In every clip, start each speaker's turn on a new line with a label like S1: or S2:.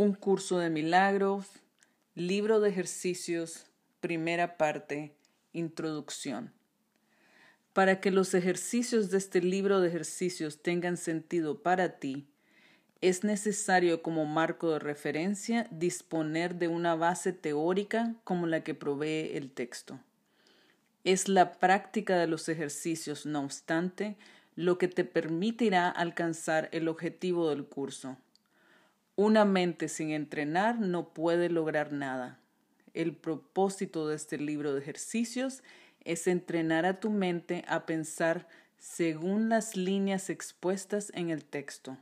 S1: Un curso de milagros, libro de ejercicios, primera parte, introducción. Para que los ejercicios de este libro de ejercicios tengan sentido para ti, es necesario como marco de referencia disponer de una base teórica como la que provee el texto. Es la práctica de los ejercicios, no obstante, lo que te permitirá alcanzar el objetivo del curso una mente sin entrenar no puede lograr nada. El propósito de este libro de ejercicios es entrenar a tu mente a pensar según las líneas expuestas en el texto.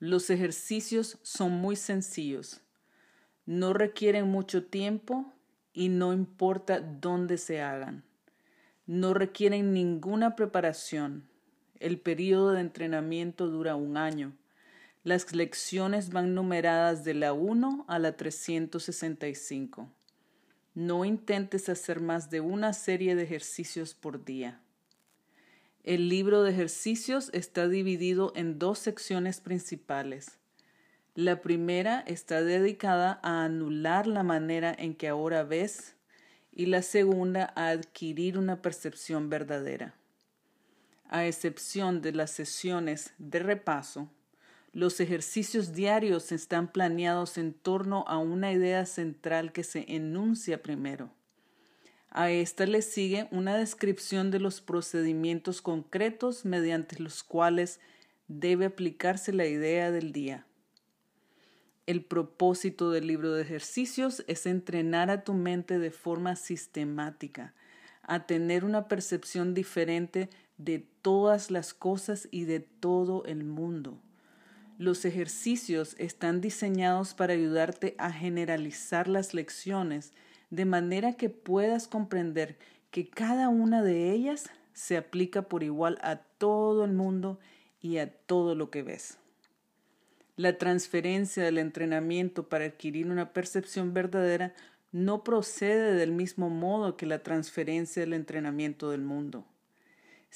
S1: Los ejercicios son muy sencillos, no requieren mucho tiempo y no importa dónde se hagan. No requieren ninguna preparación. El periodo de entrenamiento dura un año. Las lecciones van numeradas de la 1 a la 365. No intentes hacer más de una serie de ejercicios por día. El libro de ejercicios está dividido en dos secciones principales. La primera está dedicada a anular la manera en que ahora ves y la segunda a adquirir una percepción verdadera. A excepción de las sesiones de repaso, los ejercicios diarios están planeados en torno a una idea central que se enuncia primero. A esta le sigue una descripción de los procedimientos concretos mediante los cuales debe aplicarse la idea del día. El propósito del libro de ejercicios es entrenar a tu mente de forma sistemática, a tener una percepción diferente de todas las cosas y de todo el mundo. Los ejercicios están diseñados para ayudarte a generalizar las lecciones de manera que puedas comprender que cada una de ellas se aplica por igual a todo el mundo y a todo lo que ves. La transferencia del entrenamiento para adquirir una percepción verdadera no procede del mismo modo que la transferencia del entrenamiento del mundo.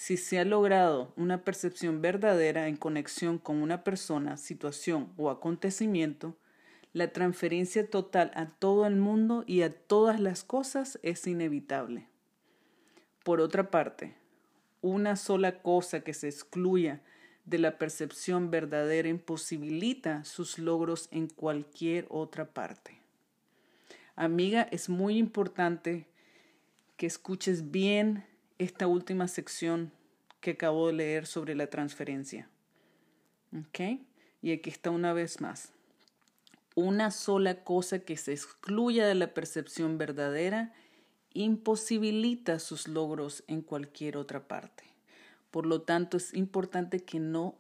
S1: Si se ha logrado una percepción verdadera en conexión con una persona, situación o acontecimiento, la transferencia total a todo el mundo y a todas las cosas es inevitable. Por otra parte, una sola cosa que se excluya de la percepción verdadera imposibilita sus logros en cualquier otra parte. Amiga, es muy importante que escuches bien esta última sección que acabo de leer sobre la transferencia. ¿Ok? Y aquí está una vez más una sola cosa que se excluya de la percepción verdadera imposibilita sus logros en cualquier otra parte. Por lo tanto, es importante que no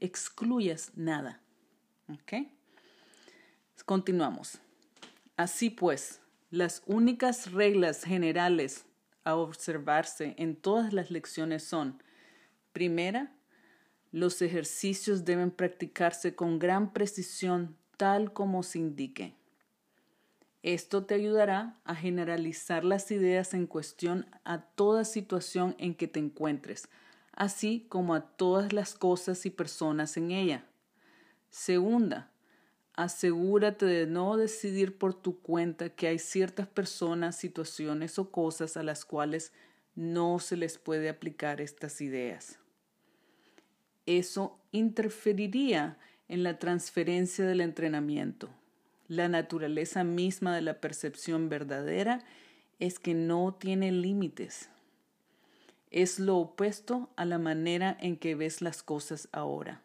S1: excluyas nada. ¿Ok? Continuamos. Así pues, las únicas reglas generales a observarse en todas las lecciones son, primera, los ejercicios deben practicarse con gran precisión tal como se indique. Esto te ayudará a generalizar las ideas en cuestión a toda situación en que te encuentres, así como a todas las cosas y personas en ella. Segunda, asegúrate de no decidir por tu cuenta que hay ciertas personas, situaciones o cosas a las cuales no se les puede aplicar estas ideas. Eso interferiría en la transferencia del entrenamiento. La naturaleza misma de la percepción verdadera es que no tiene límites. Es lo opuesto a la manera en que ves las cosas ahora.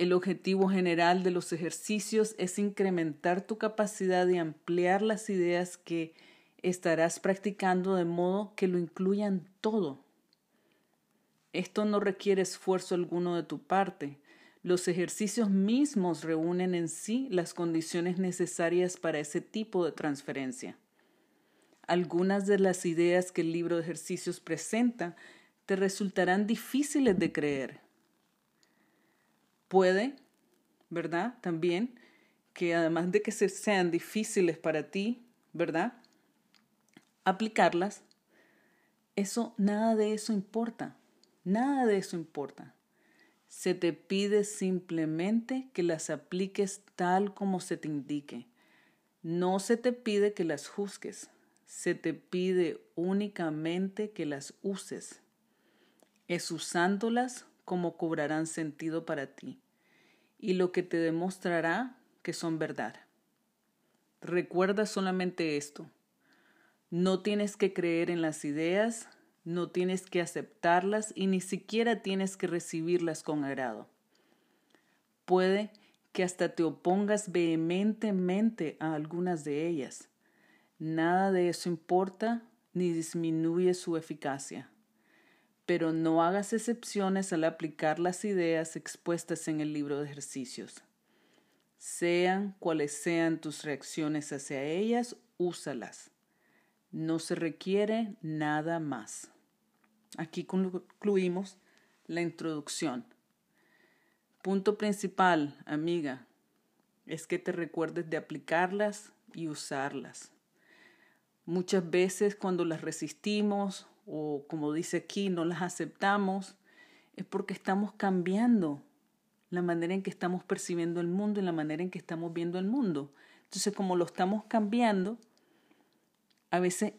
S1: El objetivo general de los ejercicios es incrementar tu capacidad de ampliar las ideas que estarás practicando de modo que lo incluyan todo. Esto no requiere esfuerzo alguno de tu parte, los ejercicios mismos reúnen en sí las condiciones necesarias para ese tipo de transferencia. Algunas de las ideas que el libro de ejercicios presenta te resultarán difíciles de creer. Puede, ¿verdad? También que además de que sean difíciles para ti, ¿verdad? Aplicarlas, eso, nada de eso importa. Nada de eso importa. Se te pide simplemente que las apliques tal como se te indique. No se te pide que las juzgues, se te pide únicamente que las uses. Es usándolas como cobrarán sentido para ti y lo que te demostrará que son verdad. Recuerda solamente esto. No tienes que creer en las ideas no tienes que aceptarlas y ni siquiera tienes que recibirlas con agrado. Puede que hasta te opongas vehementemente a algunas de ellas. Nada de eso importa ni disminuye su eficacia. Pero no hagas excepciones al aplicar las ideas expuestas en el libro de ejercicios. Sean cuales sean tus reacciones hacia ellas, úsalas. No se requiere nada más. Aquí concluimos la introducción. Punto principal, amiga, es que te recuerdes de aplicarlas y usarlas. Muchas veces cuando las resistimos o como dice aquí, no las aceptamos, es porque estamos cambiando la manera en que estamos percibiendo el mundo y la manera en que estamos viendo el mundo. Entonces, como lo estamos cambiando, a veces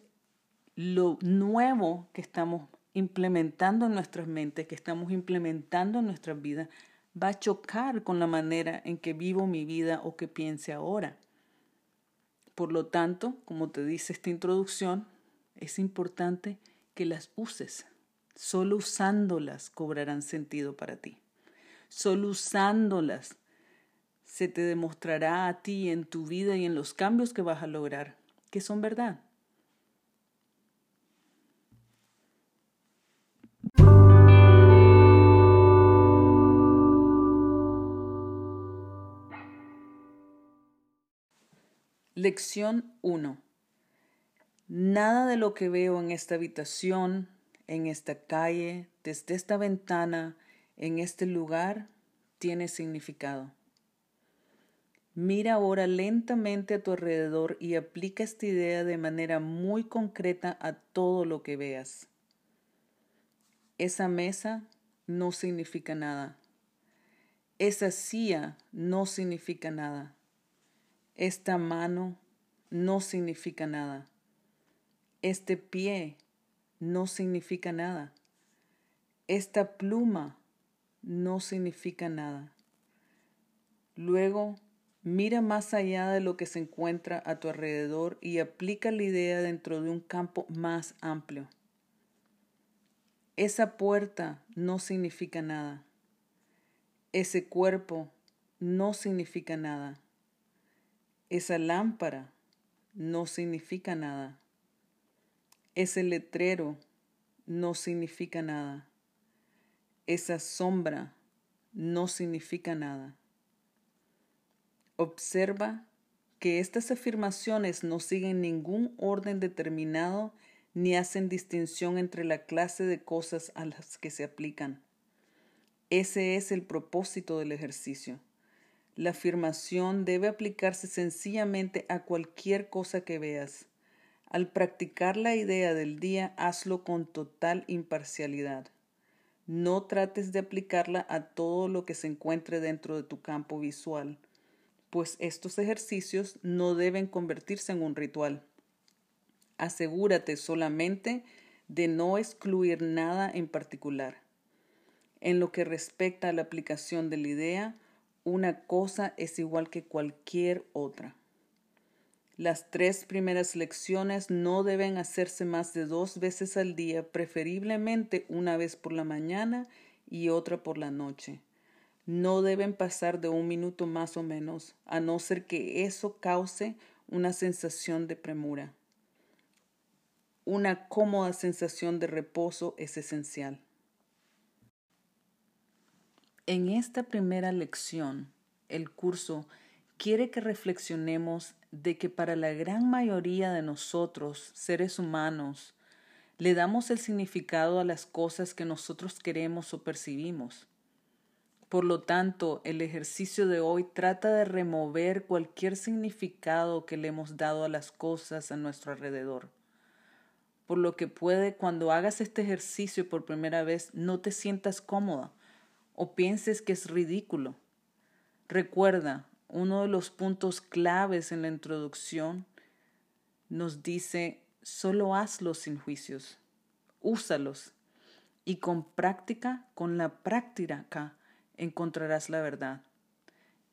S1: lo nuevo que estamos implementando en nuestras mentes, que estamos implementando en nuestras vidas, va a chocar con la manera en que vivo mi vida o que piense ahora. Por lo tanto, como te dice esta introducción, es importante que las uses. Solo usándolas cobrarán sentido para ti. Solo usándolas se te demostrará a ti en tu vida y en los cambios que vas a lograr que son verdad. Lección 1. Nada de lo que veo en esta habitación, en esta calle, desde esta ventana, en este lugar, tiene significado. Mira ahora lentamente a tu alrededor y aplica esta idea de manera muy concreta a todo lo que veas. Esa mesa no significa nada. Esa silla no significa nada. Esta mano no significa nada. Este pie no significa nada. Esta pluma no significa nada. Luego, mira más allá de lo que se encuentra a tu alrededor y aplica la idea dentro de un campo más amplio. Esa puerta no significa nada. Ese cuerpo no significa nada. Esa lámpara no significa nada. Ese letrero no significa nada. Esa sombra no significa nada. Observa que estas afirmaciones no siguen ningún orden determinado ni hacen distinción entre la clase de cosas a las que se aplican. Ese es el propósito del ejercicio. La afirmación debe aplicarse sencillamente a cualquier cosa que veas. Al practicar la idea del día, hazlo con total imparcialidad. No trates de aplicarla a todo lo que se encuentre dentro de tu campo visual, pues estos ejercicios no deben convertirse en un ritual. Asegúrate solamente de no excluir nada en particular. En lo que respecta a la aplicación de la idea, una cosa es igual que cualquier otra. Las tres primeras lecciones no deben hacerse más de dos veces al día, preferiblemente una vez por la mañana y otra por la noche. No deben pasar de un minuto más o menos, a no ser que eso cause una sensación de premura. Una cómoda sensación de reposo es esencial. En esta primera lección, el curso quiere que reflexionemos de que para la gran mayoría de nosotros, seres humanos, le damos el significado a las cosas que nosotros queremos o percibimos. Por lo tanto, el ejercicio de hoy trata de remover cualquier significado que le hemos dado a las cosas a nuestro alrededor. Por lo que puede, cuando hagas este ejercicio por primera vez, no te sientas cómoda o pienses que es ridículo. Recuerda, uno de los puntos claves en la introducción nos dice, solo hazlos sin juicios, úsalos y con práctica, con la práctica, encontrarás la verdad.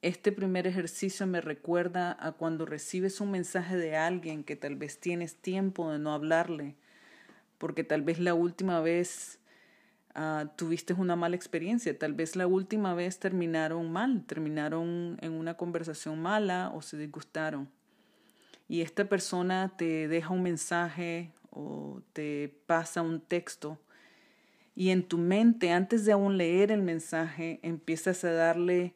S1: Este primer ejercicio me recuerda a cuando recibes un mensaje de alguien que tal vez tienes tiempo de no hablarle, porque tal vez la última vez Ah, tuviste una mala experiencia. Tal vez la última vez terminaron mal, terminaron en una conversación mala o se disgustaron. Y esta persona te deja un mensaje o te pasa un texto y en tu mente, antes de aún leer el mensaje, empiezas a darle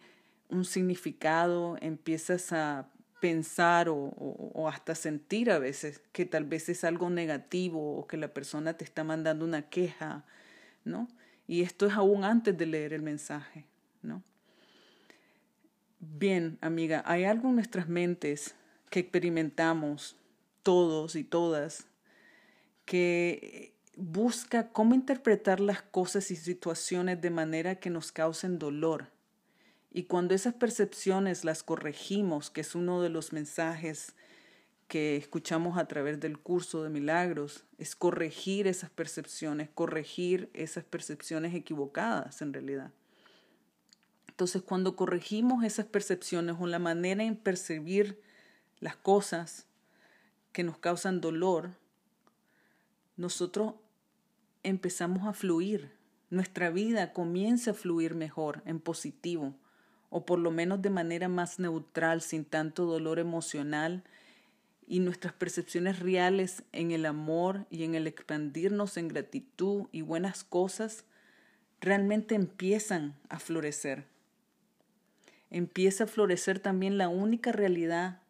S1: un significado, empiezas a pensar o, hasta sentir a veces que tal vez es algo negativo o que la persona te está mandando una queja, ¿no? Y esto es aún antes de leer el mensaje, ¿no? Bien, amiga, hay algo en nuestras mentes que experimentamos todos y todas que busca cómo interpretar las cosas y situaciones de manera que nos causen dolor. Y cuando esas percepciones las corregimos, que es uno de los mensajes que escuchamos a través del curso de milagros, es corregir esas percepciones, corregir esas percepciones equivocadas en realidad. Entonces, cuando corregimos esas percepciones o la manera en percibir las cosas que nos causan dolor, nosotros empezamos a fluir. Nuestra vida comienza a fluir mejor, en positivo, o por lo menos de manera más neutral, sin tanto dolor emocional, y nuestras percepciones reales en el amor y en el expandirnos en gratitud y buenas cosas realmente empiezan a florecer. Empieza a florecer también la única realidad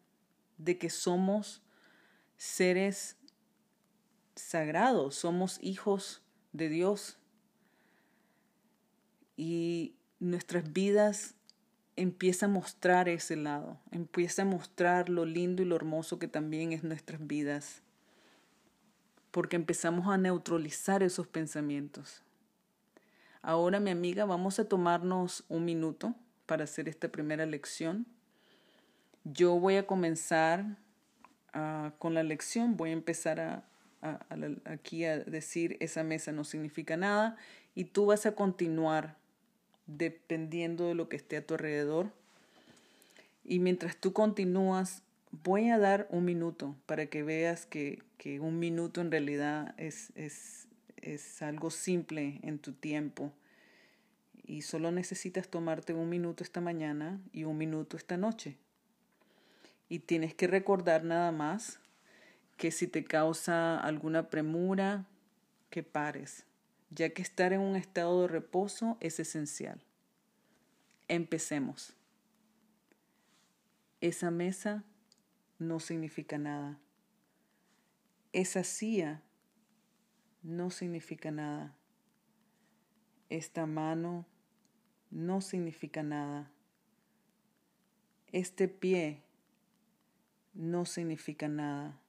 S1: de que somos seres sagrados, somos hijos de Dios. Y nuestras vidas empieza a mostrar ese lado, empieza a mostrar lo lindo y lo hermoso que también es nuestras vidas, porque empezamos a neutralizar esos pensamientos. Ahora, mi amiga, vamos a tomarnos un minuto para hacer esta primera lección. Yo voy a comenzar uh, con la lección, voy a empezar aquí a decir esa mesa no significa nada y tú vas a continuar dependiendo de lo que esté a tu alrededor. Y mientras tú continúas, voy a dar un minuto para que veas que, que un minuto en realidad es, es, es algo simple en tu tiempo. Y solo necesitas tomarte un minuto esta mañana y un minuto esta noche. Y tienes que recordar nada más que si te causa alguna premura, que pares, ya que estar en un estado de reposo es esencial. Empecemos. Esa mesa no significa nada. Esa silla no significa nada. Esta mano no significa nada. Este pie no significa nada.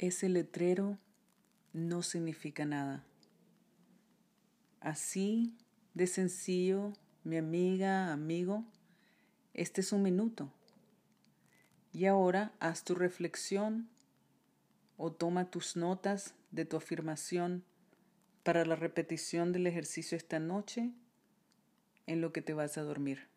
S1: Ese letrero no significa nada. Así de sencillo, mi amiga, amigo, este es un minuto. Y ahora haz tu reflexión o toma tus notas de tu afirmación para la repetición del ejercicio esta noche en lo que te vas a dormir.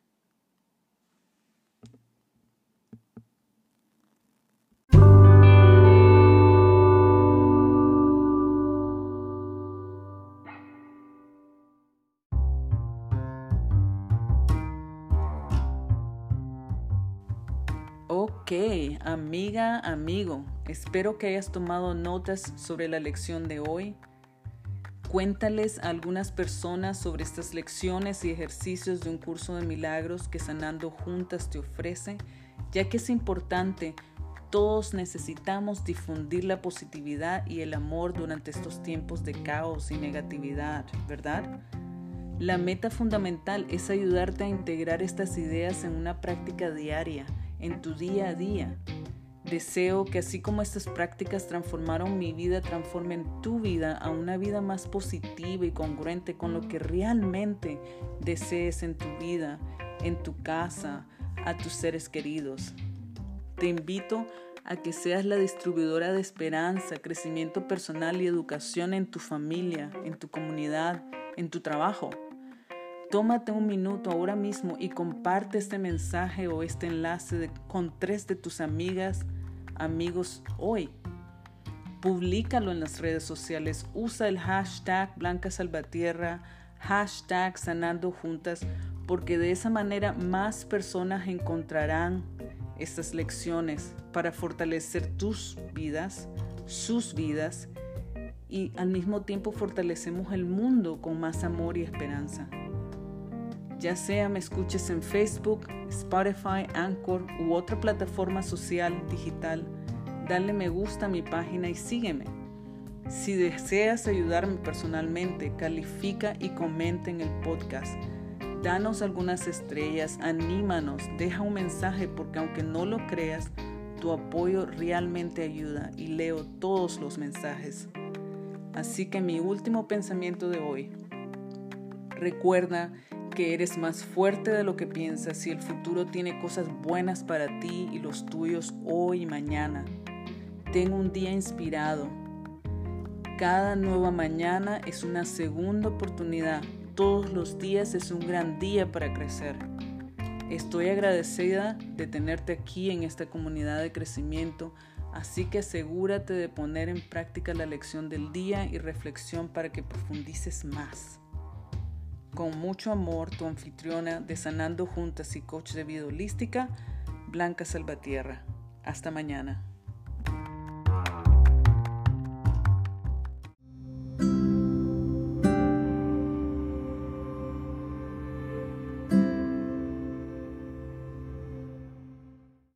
S1: Amiga, amigo, espero que hayas tomado notas sobre la lección de hoy. Cuéntales a algunas personas sobre estas lecciones y ejercicios de un curso de milagros que Sanando Juntas te ofrece, ya que es importante, todos necesitamos difundir la positividad y el amor durante estos tiempos de caos y negatividad, ¿verdad? La meta fundamental es ayudarte a integrar estas ideas en una práctica diaria en tu día a día, Deseo que así como estas prácticas transformaron mi vida, transformen tu vida a una vida más positiva y congruente con lo que realmente desees en tu vida, en tu casa, a tus seres queridos. Te invito a que seas la distribuidora de esperanza, crecimiento personal y educación en tu familia, en tu comunidad, en tu trabajo. Tómate un minuto ahora mismo y comparte este mensaje o este enlace con tres de tus amigas, amigos hoy. Publícalo en las redes sociales. Usa el hashtag Blanca Salvatierra, hashtag Sanando Juntas, porque de esa manera más personas encontrarán estas lecciones para fortalecer tus vidas, sus vidas, y al mismo tiempo fortalecemos el mundo con más amor y esperanza ya sea me escuches en Facebook, Spotify, Anchor u otra plataforma social digital, dale me gusta a mi página y sígueme. Si deseas ayudarme personalmente, califica y comenta en el podcast. Danos algunas estrellas, anímanos, deja un mensaje porque aunque no lo creas, tu apoyo realmente ayuda y leo todos los mensajes. Así que mi último pensamiento de hoy. Recuerda que eres más fuerte de lo que piensas y el futuro tiene cosas buenas para ti y los tuyos hoy y mañana. Ten un día inspirado. Cada nueva mañana es una segunda oportunidad. Todos los días es un gran día para crecer. Estoy agradecida de tenerte aquí en esta comunidad de crecimiento, así que asegúrate de poner en práctica la lección del día y reflexión para que profundices más. Con mucho amor, tu anfitriona de Sanando Juntas y coach de vida holística, Blanca Salvatierra. Hasta mañana.